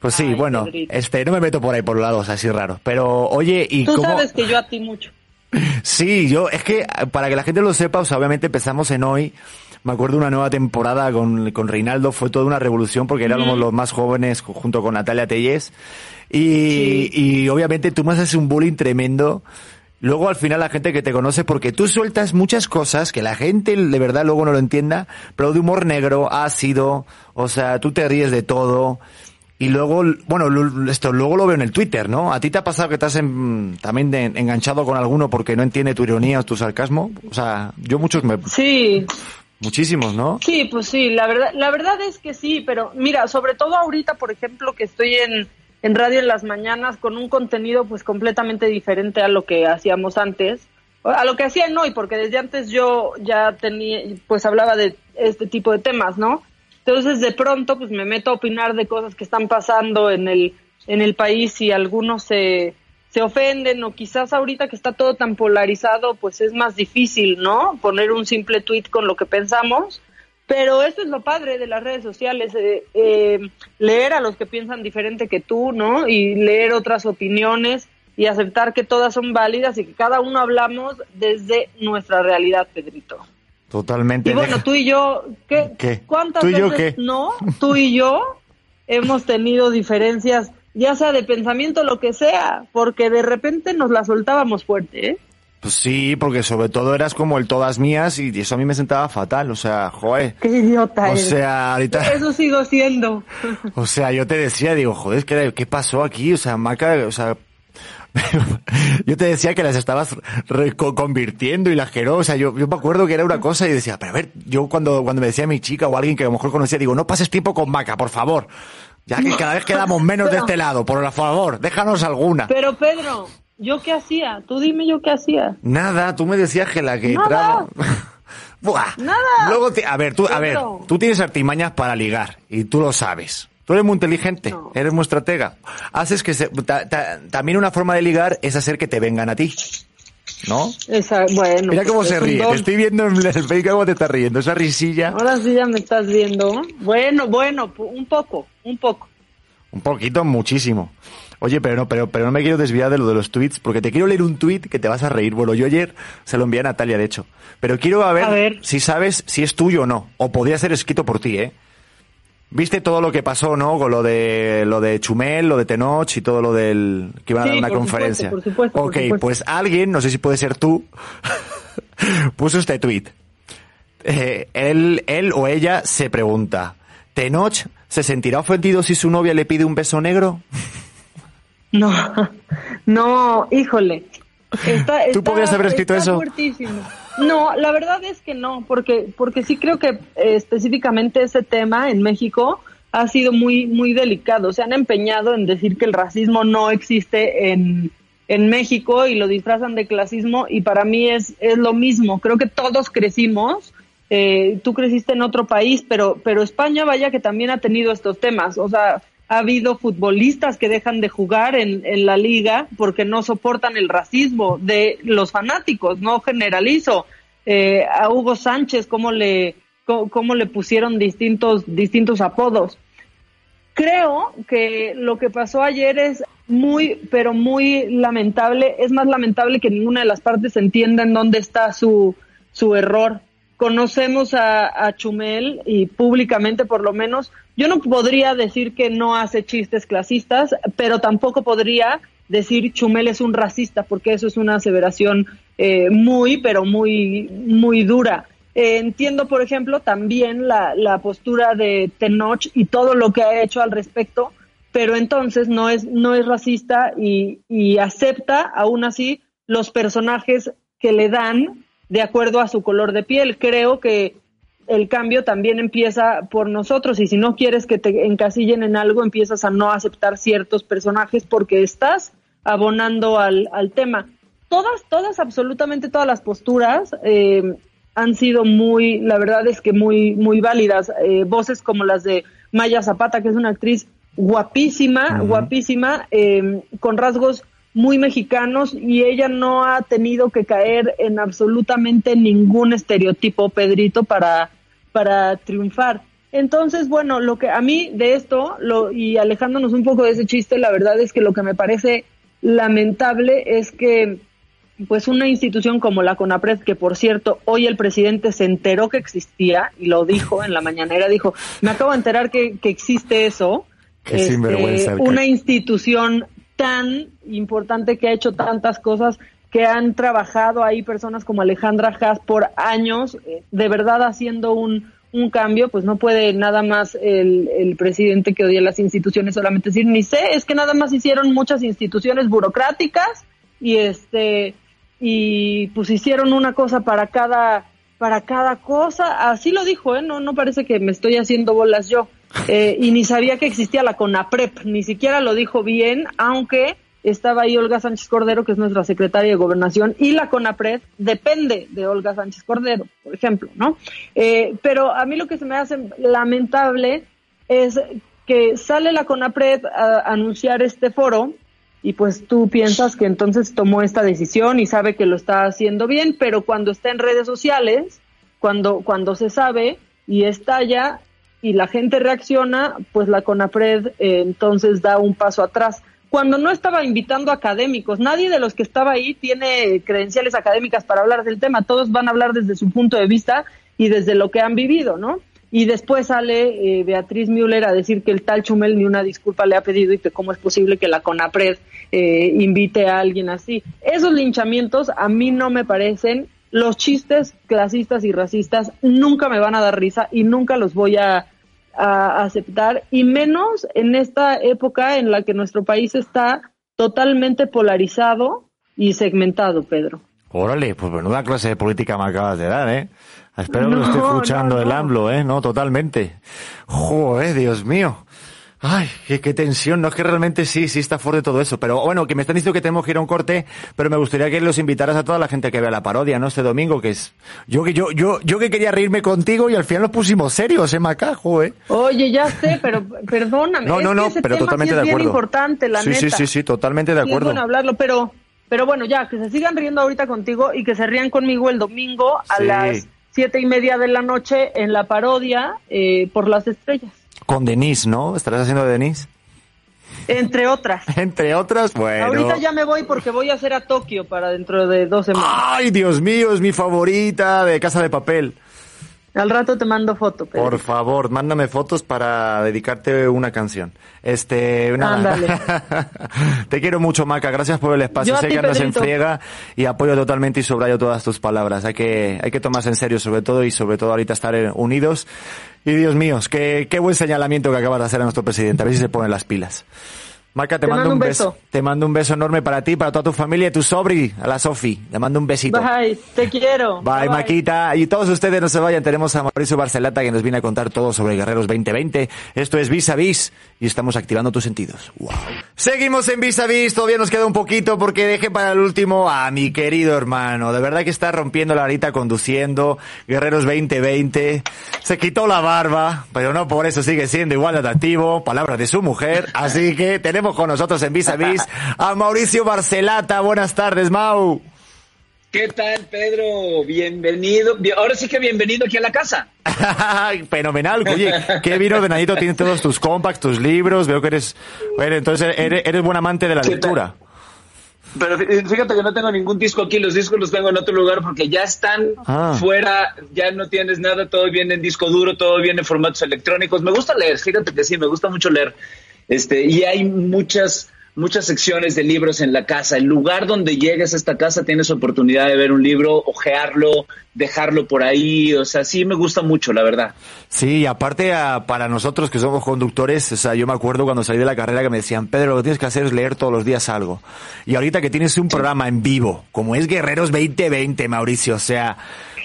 Pues sí, bueno, este, no me meto por ahí por lados así raros, pero oye, ¿y Tú sabes que yo a ti mucho. Sí, yo, es que para que la gente lo sepa, o sea, obviamente empezamos en hoy, me acuerdo una nueva temporada con, con Reinaldo, fue toda una revolución porque éramos los más jóvenes junto con Natalia Telles. Y, y obviamente tú me haces un bullying tremendo luego al final la gente que te conoce, porque tú sueltas muchas cosas que la gente de verdad luego no lo entienda, pero de humor negro, ácido, o sea, tú te ríes de todo. Y luego, bueno, esto luego lo veo en el Twitter, ¿no? ¿A ti te ha pasado que estás en, también enganchado con alguno porque no entiende tu ironía o tu sarcasmo? O sea, yo muchos me... Sí. Muchísimos, ¿no? Sí, pues sí, la verdad, la verdad es que sí, pero mira, sobre todo ahorita, por ejemplo, que estoy en, en radio en las mañanas con un contenido pues completamente diferente a lo que hacíamos antes, a lo que hacían hoy, porque desde antes yo ya tenía, pues hablaba de este tipo de temas, ¿no? Entonces de pronto pues me meto a opinar de cosas que están pasando en el, en el país y algunos se, se ofenden o quizás ahorita que está todo tan polarizado pues es más difícil, ¿no? Poner un simple tweet con lo que pensamos pero eso es lo padre de las redes sociales, eh, eh, leer a los que piensan diferente que tú, ¿no? Y leer otras opiniones y aceptar que todas son válidas y que cada uno hablamos desde nuestra realidad, Pedrito. Totalmente. Y bueno, tú y yo, ¿qué? ¿Cuántas veces no? Tú y yo hemos tenido diferencias, ya sea de pensamiento, lo que sea, porque de repente nos la soltábamos fuerte, ¿eh? Pues sí, porque sobre todo eras como el todas mías y eso a mí me sentaba fatal, o sea, joder. Qué idiota O eres. sea, ahorita... Eso sigo siendo. O sea, yo te decía, digo, joder, ¿qué, qué pasó aquí? O sea, Maca, o sea... yo te decía que las estabas convirtiendo y las que no, o sea, yo, yo me acuerdo que era una cosa y decía, pero a ver, yo cuando, cuando me decía mi chica o alguien que a lo mejor conocía, digo, no pases tiempo con Maca, por favor. Ya que cada vez quedamos menos de este lado, por favor, déjanos alguna. Pero Pedro, ¿yo qué hacía? Tú dime yo qué hacía. Nada, tú me decías que la que Nada. entraba... Buah. Nada. Luego, te- a ver, tú, a ver, tú tienes artimañas para ligar y tú lo sabes. Tú eres muy inteligente, No. eres muy estratega. Haces que se, ta- ta- también una forma de ligar es hacer que te vengan a ti. ¿No? Esa, bueno. Mira cómo pues, se ríe. Te estoy viendo en el Facebook cómo te está riendo. Esa risilla. Ahora sí ya me estás viendo. Bueno, bueno, un poco, un poco. Un poquito, muchísimo. Oye, pero no, pero, pero no me quiero desviar de lo de los tweets, porque te quiero leer un tweet que te vas a reír. Bueno, yo ayer se lo envié a Natalia, de hecho. Pero quiero a ver, A ver. si sabes si es tuyo o no. O podría ser escrito por ti, ¿eh? Viste todo lo que pasó, ¿no? Con lo de, lo de Chumel, lo de Tenoch y todo lo del, que iban a Sí, dar una por conferencia. supuesto, por supuesto, por ok, supuesto. pues alguien, no sé si puede ser tú, puso este tweet. Eh, él, él o ella se pregunta, ¿Tenoch se sentirá ofendido si su novia le pide un beso negro? No, no, híjole. Está, ¿Tú podrías haber escrito eso? fuertísimo. No, la verdad es que no, porque, porque sí creo que eh, específicamente ese tema en México ha sido muy, muy delicado. Se han empeñado en decir que el racismo no existe en, en México y lo disfrazan de clasismo y para mí es, es lo mismo. Creo que todos crecimos. eh, tú creciste en otro país, pero, pero España vaya que también ha tenido estos temas. O sea, ha habido futbolistas que dejan de jugar en, en la liga porque no soportan el racismo de los fanáticos, no generalizo. Eh, a Hugo Sánchez, cómo le, cómo, le pusieron distintos, distintos apodos. Creo que lo que pasó ayer es muy, pero muy lamentable. Es más lamentable que ninguna de las partes entienda en dónde está su, su error. Conocemos a, a Chumel y públicamente por lo menos. Yo no podría decir que no hace chistes clasistas, pero tampoco podría decir Chumel es un racista, porque eso es una aseveración eh, muy, pero muy, muy dura. Eh, entiendo, por ejemplo, también la, la postura de Tenoch y todo lo que ha hecho al respecto, pero entonces no es, no es racista y, y acepta aún así los personajes que le dan de acuerdo a su color de piel. Creo que el cambio también empieza por nosotros y si no quieres que te encasillen en algo, empiezas a no aceptar ciertos personajes porque estás abonando al, al tema. Todas, todas, absolutamente todas las posturas eh, han sido muy, la verdad es que muy, muy válidas. Eh, voces como las de Maya Zapata, que es una actriz guapísima, guapísima, eh, con rasgos muy mexicanos y ella no ha tenido que caer en absolutamente ningún estereotipo, Pedrito, para, para triunfar. Entonces, bueno, lo que a mí de esto, lo, y alejándonos un poco de ese chiste, la verdad es que lo que me parece lamentable es que pues una institución como la CONAPRED, que por cierto, hoy el presidente se enteró que existía y lo dijo en la mañanera, dijo, me acabo de enterar que, que existe eso, el una institución tan importante que ha hecho tantas cosas, que han trabajado ahí personas como Alejandra Haas por años, eh, de verdad haciendo un, un cambio, pues no puede nada más el, el presidente que odia las instituciones solamente decir, ni sé, es que nada más hicieron muchas instituciones burocráticas y este y pues hicieron una cosa para cada para cada cosa, así lo dijo, ¿eh? no no parece que me estoy haciendo bolas yo. Eh, y ni sabía que existía la CONAPREP, ni siquiera lo dijo bien, aunque estaba ahí Olga Sánchez Cordero, que es nuestra secretaria de Gobernación, y la CONAPRED depende de Olga Sánchez Cordero, por ejemplo, ¿no? Eh, pero a mí lo que se me hace lamentable es que sale la CONAPRED a anunciar este foro y pues tú piensas que entonces tomó esta decisión y sabe que lo está haciendo bien, pero cuando está en redes sociales, cuando, cuando se sabe y estalla y la gente reacciona, pues la CONAPRED eh, entonces da un paso atrás. Cuando no estaba invitando académicos, nadie de los que estaba ahí tiene credenciales académicas para hablar del tema, todos van a hablar desde su punto de vista y desde lo que han vivido, ¿no? y después sale eh, Beatriz Müller a decir que el tal Chumel ni una disculpa le ha pedido y que cómo es posible que la CONAPRED eh, invite a alguien así. Esos linchamientos a mí no me parecen, los chistes clasistas y racistas nunca me van a dar risa y nunca los voy a, a aceptar, y menos en esta época en la que nuestro país está totalmente polarizado y segmentado, Pedro. Órale, pues menuda clase de política me acabas de dar, ¿eh? Espero que lo esté escuchando el AMLO, ¿eh? No, totalmente. Joder, Dios mío. Ay, qué, tensión. No es que realmente sí, sí está fuerte todo eso. Pero bueno, que me están diciendo que tenemos que ir a un corte, pero me gustaría que los invitaras a toda la gente que vea la parodia, ¿no? Este domingo, que es. Yo que yo, yo, yo que quería reírme contigo y al final nos pusimos serios, ¿eh, Macajo, eh? Oye, ya sé, pero perdóname. No, no, no, pero totalmente de acuerdo. Importante, la sí, Sí, sí, sí, totalmente de acuerdo. es bueno hablarlo, pero, pero bueno, ya, que se sigan riendo ahorita contigo y que se rían conmigo el domingo a las siete y media de la noche en la parodia eh, por las estrellas. Con Denise, ¿no? ¿Estarás haciendo de Denise? Entre otras. Entre otras, bueno. Ahorita ya me voy porque voy a hacer a Tokio para dentro de dos semanas. Ay, Dios mío, es mi favorita de Casa de Papel. Al rato te mando foto. Por favor, mándame fotos para dedicarte una canción. Este, Ándale. te quiero mucho, Maca. Gracias por el espacio. sé que andas en friega y apoyo totalmente y subrayo todas tus palabras. Hay que, hay que tomarse en serio sobre todo y sobre todo ahorita estar unidos. Y Dios mío, qué, qué buen señalamiento que acabas de hacer a nuestro presidente. A ver si se ponen las pilas. Marca, te, mando, un beso. Te mando un beso enorme para ti, para toda tu familia y tu sobri, a la Sofi. Le mando un besito. Bye, te quiero. Bye, Maquita. Y todos ustedes no se vayan. Tenemos a Mauricio Barcelata que nos viene a contar todo sobre Guerreros 2020. Esto es Vis a Vis y estamos activando tus sentidos. Wow. Seguimos en Vis a Vis. Todavía nos queda un poquito porque dejé para el último a mi querido hermano. De verdad que está rompiendo la varita conduciendo. Guerreros 2020. Se quitó la barba, pero no por eso sigue siendo igual de atractivo. Palabras de su mujer. Así que tenemos con nosotros en Vis a Vis a Mauricio Barcelata. Buenas tardes, Mau. ¿Qué tal, Pedro? Bienvenido. Ahora sí que bienvenido aquí a la casa. Fenomenal. Oye, qué bien ordenadito tienes todos tus compacts, tus libros. Veo que eres, bueno, entonces eres, eres buen amante de la lectura. Pero fíjate que no tengo ningún disco aquí, los discos los tengo en otro lugar porque ya están ah. fuera, ya no tienes nada, todo viene en disco duro, todo viene en formatos electrónicos. Me gusta leer, fíjate que sí, me gusta mucho leer. Este, y hay muchas, muchas secciones de libros en la casa. El lugar donde llegues a esta casa tienes oportunidad de ver un libro, ojearlo, dejarlo por ahí. O sea, sí me gusta mucho, la verdad. Sí, aparte para nosotros que somos conductores, o sea, yo me acuerdo cuando salí de la carrera que me decían, Pedro, lo que tienes que hacer es leer todos los días algo. Y ahorita que tienes un programa en vivo, como es Guerreros 2020, Mauricio, o sea,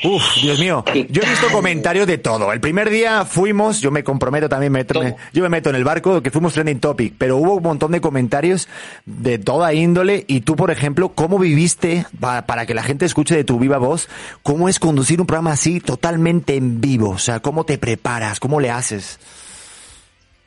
Uf, Dios mío. Yo he visto comentarios de todo. El primer día fuimos, yo me comprometo también, yo me meto en el barco, que fuimos trending topic, pero hubo un montón de comentarios de toda índole. Y tú, por ejemplo, ¿cómo viviste, para que la gente escuche de tu viva voz, cómo es conducir un programa así totalmente en vivo? O sea, ¿cómo te preparas? ¿Cómo le haces?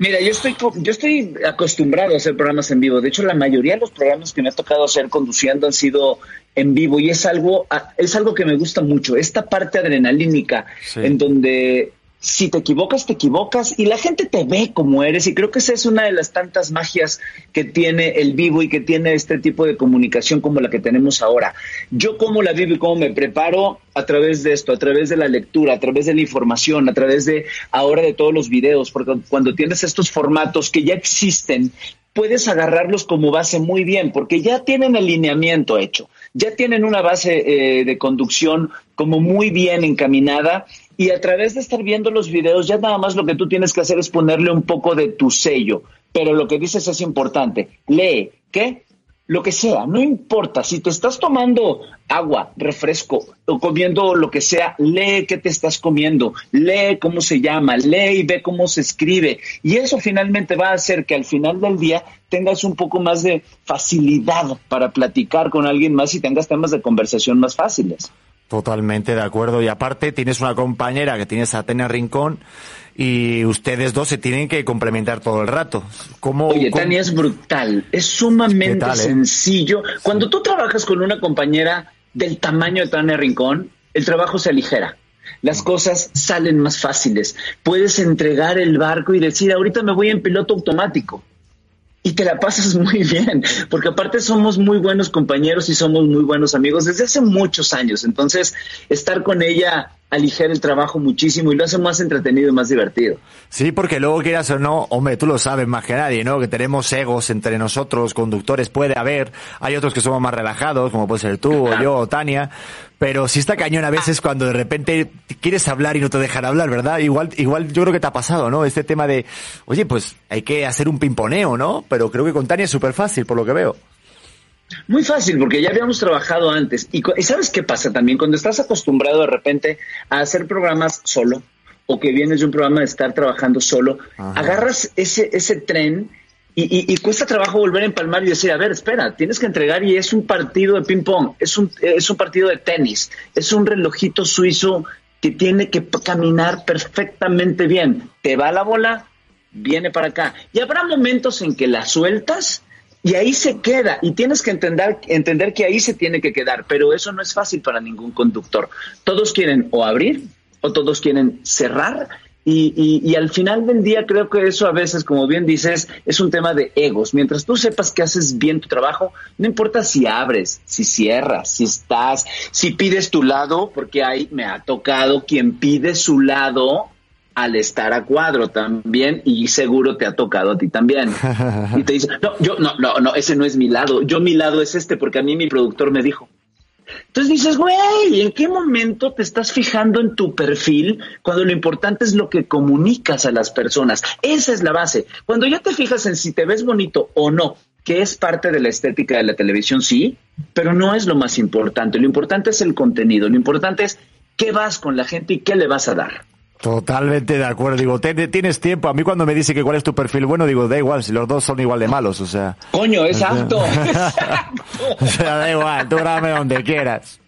Mira, yo estoy, yo estoy acostumbrado a hacer programas en vivo. De hecho, la mayoría de los programas que me ha tocado hacer conduciendo han sido en vivo y es algo, es algo que me gusta mucho. Esta parte adrenalínica en donde si te equivocas, te equivocas y la gente te ve como eres y creo que esa es una de las tantas magias que tiene el vivo y que tiene este tipo de comunicación como la que tenemos ahora. Yo cómo la vivo y cómo me preparo a través de esto, a través de la lectura, a través de la información, a través de ahora de todos los videos, porque cuando tienes estos formatos que ya existen, puedes agarrarlos como base muy bien, porque ya tienen el lineamiento hecho, ya tienen una base eh, de conducción como muy bien encaminada y a través de estar viendo los videos, ya nada más lo que tú tienes que hacer es ponerle un poco de tu sello. Pero lo que dices es importante. Lee, ¿qué? Lo que sea, no importa. Si te estás tomando agua, refresco o comiendo lo que sea, lee qué te estás comiendo, lee cómo se llama, lee y ve cómo se escribe. Y eso finalmente va a hacer que al final del día tengas un poco más de facilidad para platicar con alguien más y tengas temas de conversación más fáciles. Totalmente de acuerdo. Y aparte tienes una compañera que tienes a Tania Rincón y ustedes dos se tienen que complementar todo el rato. ¿Cómo, Oye, Tania es brutal, es sumamente eh? sencillo. Cuando tú trabajas con una compañera del tamaño de Tania Rincón, el trabajo se aligera. Las cosas salen más fáciles. Puedes entregar el barco y decir, ahorita me voy en piloto automático y te la pasas muy bien, porque aparte somos muy buenos compañeros y somos muy buenos amigos desde hace muchos años. Entonces, estar con ella aligera el trabajo muchísimo y lo hace más entretenido y más divertido. Sí, porque luego quieras o no, hombre, tú lo sabes más que nadie, ¿no? Que tenemos egos entre nosotros, conductores puede haber, hay otros que somos más relajados, como puede ser tú o yo o Tania, pero sí está cañón a veces cuando de repente quieres hablar y no te dejan hablar, ¿verdad? Igual, igual yo creo que te ha pasado, ¿no? Este tema de, oye, pues hay que hacer un pimponeo, ¿no? Pero creo que con Tania es súper fácil, por lo que veo. Muy fácil, porque ya habíamos trabajado antes. Y, ¿sabes qué pasa también? Cuando estás acostumbrado de repente a hacer programas solo, o que vienes de un programa de estar trabajando solo, agarras ese, ese tren y, cuesta trabajo volver a empalmar y decir, a ver, espera, tienes que entregar y es un partido de ping-pong, es un, es un partido de tenis, es un relojito suizo que tiene que caminar perfectamente bien. Te va la bola, viene para acá. Y habrá momentos en que la sueltas y ahí se queda y tienes que entender, entender que ahí se tiene que quedar, pero eso no es fácil para ningún conductor. Todos quieren o abrir o todos quieren cerrar y, y, al final del día creo que eso a veces, como bien dices, es un tema de egos. Mientras tú sepas que haces bien tu trabajo, no importa si abres, si cierras, si estás, si pides tu lado, porque ahí me ha tocado quien pide su lado al estar a cuadro también y seguro te ha tocado a ti también. Y te dice, no, yo, no, no, no, ese no es mi lado, yo mi lado es este porque a mí mi productor me dijo. Entonces dices, güey, ¿en qué momento te estás fijando en tu perfil cuando lo importante es lo que comunicas a las personas? Esa es la base. Cuando ya te fijas en si te ves bonito o no, que es parte de la estética de la televisión, sí, pero no es lo más importante. Lo importante es el contenido, lo importante es qué vas con la gente y qué le vas a dar. Totalmente de acuerdo. Digo, tienes tiempo. A mí cuando me dice que cuál es tu perfil bueno, digo, da igual, si los dos son igual de malos, o sea. Coño, exacto. o sea, da igual, tú grábame donde quieras.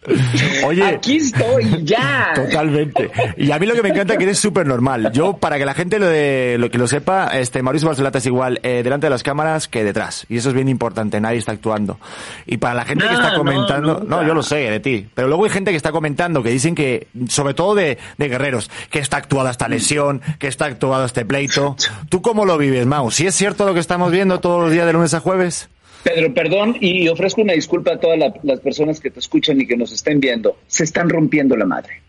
Oye. Aquí estoy, ya. Totalmente. Y a mí lo que me encanta es que eres súper normal. Yo, para que la gente lo, de, lo que lo sepa, este, Mauricio Barcelata es igual eh, delante de las cámaras que detrás. Y eso es bien importante, nadie está actuando. Y para la gente que está comentando, no, yo lo sé de ti, pero luego hay gente que está comentando que dicen que, sobre todo de, de guerreros, que está actuada esta lesión, que está actuado este pleito. ¿Tú cómo lo vives, Mau? ¿Si es cierto lo que estamos viendo todos los días de lunes a jueves? Pedro, perdón y ofrezco una disculpa a todas las personas que te escuchan y que nos estén viendo. Se están rompiendo la madre.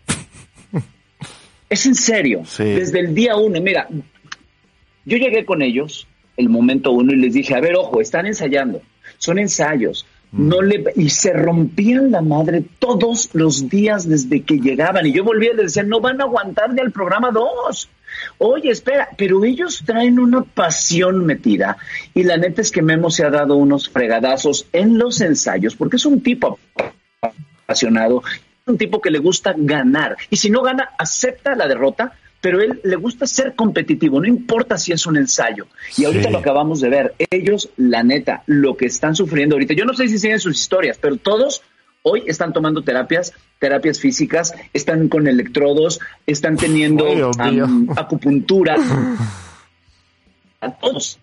es en serio. Desde el día uno, mira, yo llegué con ellos el momento uno y les dije, a ver, ojo, están ensayando. Son ensayos. Mm. No le, y se rompían la madre todos los días desde que llegaban. Y yo volvía y les decía, no van a aguantar ni al programa dos. Oye, espera, pero ellos traen una pasión metida y la neta es que Memo se ha dado unos fregadazos en los ensayos porque es un tipo apasionado, un tipo que le gusta ganar y si no gana, acepta la derrota, pero él le gusta ser competitivo, no importa si es un ensayo. Y ahorita lo acabamos de ver, ellos, la neta, lo que están sufriendo ahorita, yo no sé si siguen sus historias, pero todos hoy están tomando terapias, terapias físicas, están con electrodos, están teniendo acupuntura. A todos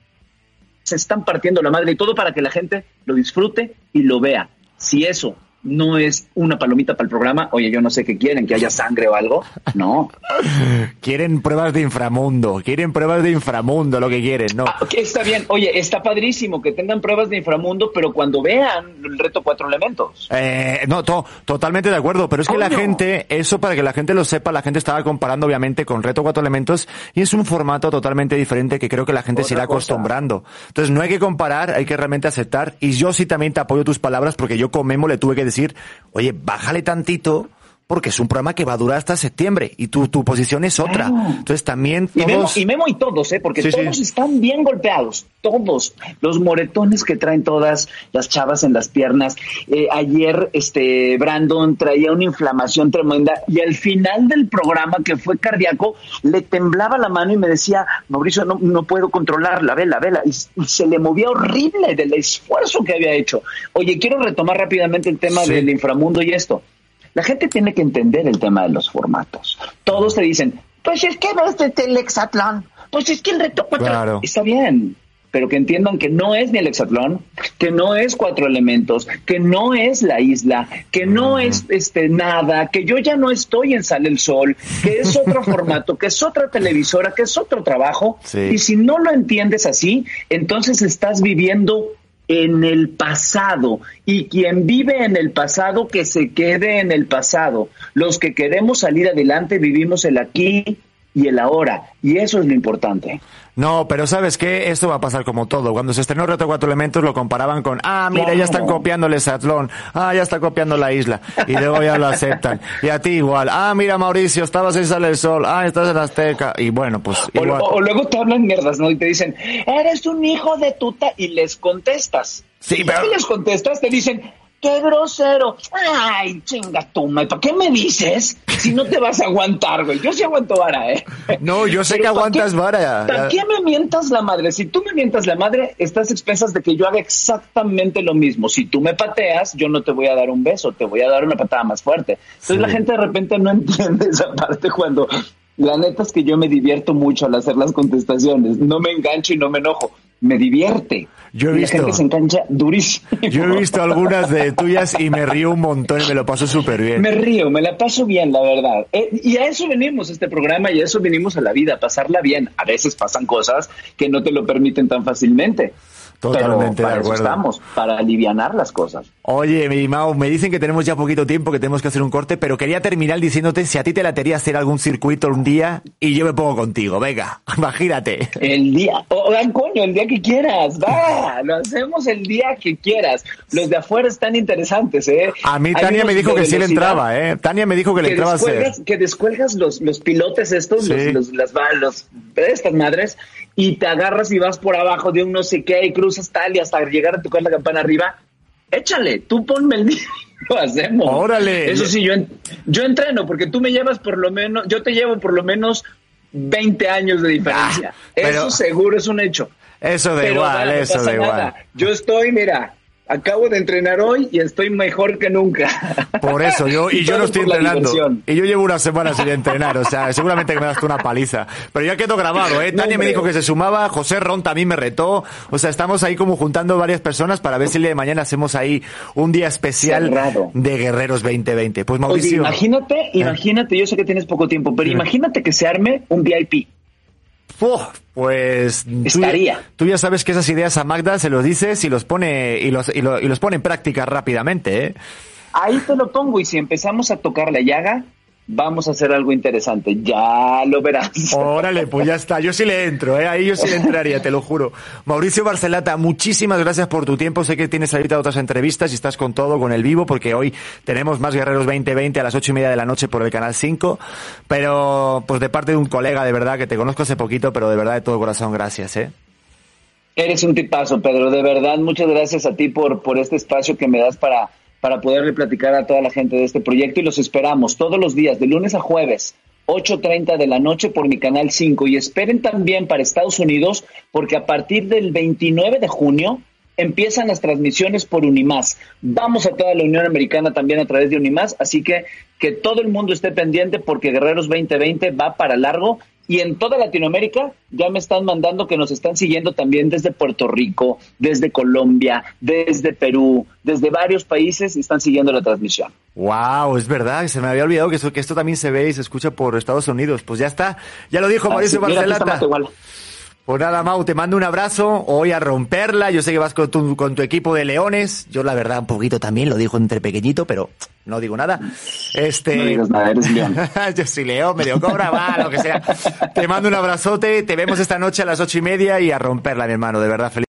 se están partiendo la madre y todo para que la gente lo disfrute y lo vea. Si eso no es una palomita para el programa. Oye, yo no sé qué quieren, que haya sangre o algo. No. quieren pruebas de inframundo, quieren pruebas de inframundo, lo que quieren, ¿no? Ah, está bien. Oye, está padrísimo que tengan pruebas de inframundo, pero cuando vean el reto cuatro elementos. Eh, no, totalmente de acuerdo, pero es que la gente, eso para que la gente lo sepa, la gente estaba comparando obviamente con reto cuatro elementos y es un formato totalmente diferente que creo que la gente se irá acostumbrando. Entonces no hay que comparar, hay que realmente aceptar y yo sí también te apoyo tus palabras porque yo con Memo le tuve que decir, oye, bájale tantito porque es un programa que va a durar hasta septiembre y tu, tu posición es otra. Entonces también todos... Y Memo, y, todos, ¿eh? porque todos están bien golpeados, todos. Los moretones que traen todas las chavas en las piernas. Eh, ayer este Brandon traía una inflamación tremenda y al final del programa, que fue cardíaco, le temblaba la mano y me decía, Mauricio, no, no puedo controlarla, vela, vela. Y, se le movía horrible del esfuerzo que había hecho. Oye, quiero retomar rápidamente el tema del inframundo y esto. La gente tiene que entender el tema de los formatos. Todos te dicen, pues es que ves de el hexatlón, pues es que el reto cuatro está bien, pero que entiendan que no es ni el hexatlón, que no es cuatro elementos, que no es la isla, que no es este nada, que yo ya no estoy en Sale el Sol, que es otro formato, que es otra televisora, que es otro trabajo. Y si no lo entiendes así, entonces estás viviendo en el pasado y quien vive en el pasado que se quede en el pasado. Los que queremos salir adelante vivimos el aquí y el ahora y eso es lo importante. No, pero ¿sabes qué? Esto va a pasar como todo. Cuando se estrenó Reto Cuatro Elementos lo comparaban con, ah, mira, ya están copiando el Satlón, ah, ya está copiando la isla, y luego ya lo aceptan. Y a ti igual, ah, mira, Mauricio, estabas en Sale el Sol, ah, estás en Azteca, y bueno, pues igual. O, luego te hablan mierdas, ¿no? Y te dicen, eres un hijo de tuta, y les contestas. Sí, pero... Si les contestas, te dicen, qué grosero. Ay, chinga tu ¿Para qué me dices si no te vas a aguantar, güey? Yo sí aguanto vara, ¿eh? No, yo sé que aguantas vara. ¿Para qué me mientas la madre? Si tú me mientas la madre, estás expensas de que yo haga exactamente lo mismo. Si tú me pateas, yo no te voy a dar un beso, te voy a dar una patada más fuerte. Entonces la gente de repente no entiende esa parte cuando la neta es que yo me divierto mucho al hacer las contestaciones. No me engancho y no me enojo. Me divierte. Yo he visto. La gente se engancha durísimo. Yo he visto algunas de tuyas y me río un montón y me lo paso súper bien. Me río, me la paso bien, la verdad. Eh, y a eso venimos este programa y a eso venimos a la vida, a pasarla bien. A veces pasan cosas que no te lo permiten tan fácilmente. Totalmente para de acuerdo. Eso estamos, para alivianar las cosas. Oye, mi Mau, me dicen que tenemos ya poquito tiempo, que tenemos que hacer un corte, pero quería terminar diciéndote si a ti te latería hacer algún circuito un día y yo me pongo contigo. Venga, imagínate. El día, oh, coño, el día que quieras, va, lo hacemos el día que quieras. Los de afuera están interesantes, ¿eh? A mí Tania me dijo que sí le entraba, ¿eh? Tania me dijo que, le entraba a hacer. Que descuelgas los, los pilotes estos, los, las, los, estas madres, y te agarras y vas por abajo de un no sé qué y cruzas tal y hasta llegar a tocar la campana arriba, échale, tú ponme el día. Lo hacemos. Órale. Eso sí, yo, yo entreno porque tú me llevas por lo menos, yo te llevo por lo menos 20 años de diferencia. Ah, eso seguro es un hecho. Eso de igual, eso de igual. Yo estoy, mira, acabo de entrenar hoy y estoy mejor que nunca. Por eso, yo, y yo no estoy entrenando. Y yo llevo una semana sin entrenar, o sea, seguramente que me das una paliza. Pero ya quedó grabado, ¿eh? Tania me dijo que se sumaba, José Ron también me retó. O sea, estamos ahí como juntando varias personas para ver si el día de mañana hacemos ahí un día especial de Guerreros 2020. Pues Mauricio. imagínate, imagínate, yo sé que tienes poco tiempo, pero imagínate que se arme un VIP pues estaría. Tú, ya sabes que esas ideas a Magda se los dices y los pone y los, y, los pone en práctica rápidamente, ¿eh? Ahí te lo pongo y si empezamos a tocar la llaga, vamos a hacer algo interesante. Ya lo verás. Órale, pues ya está. Yo sí le entro, ¿eh? ahí yo sí le entraría, te lo juro. Mauricio Barcelata, muchísimas gracias por tu tiempo. Sé que tienes ahorita otras entrevistas y estás con todo, con el vivo, porque hoy tenemos más Guerreros 2020 a las ocho y media de la noche por el Canal 5. Pero, pues de parte de un colega, de verdad, que te conozco hace poquito, pero de verdad de todo corazón, gracias, ¿eh? Eres un tipazo, Pedro. De verdad, muchas gracias a ti por, por este espacio que me das para para poderle platicar a toda la gente de este proyecto y los esperamos todos los días, de lunes a jueves, 8.30 de la noche por mi canal 5 y esperen también para Estados Unidos porque a partir del 29 de junio empiezan las transmisiones por Unimás. Vamos a toda la Unión Americana también a través de Unimás, así que que todo el mundo esté pendiente porque Guerreros 2020 va para largo y en toda Latinoamérica ya me están mandando que nos están siguiendo también desde Puerto Rico, desde Colombia, desde Perú, desde varios países y están siguiendo la transmisión. Wow, es verdad, se me había olvidado que, que esto también se ve y se escucha por Estados Unidos. Pues ya está, ya lo dijo Mauricio Barcelata. Pues nada, Mau, te mando un abrazo. Hoy a romperla. Yo sé que vas con tu, con tu equipo de leones. Yo, la verdad, un poquito también, lo dijo entre pequeñito, pero no digo nada. Este. No digas nada, eres león. Yo soy león, medio cobra, va, lo que sea. Te mando un abrazote. Te vemos esta noche a las ocho y media y a romperla, mi hermano. De verdad, feliz.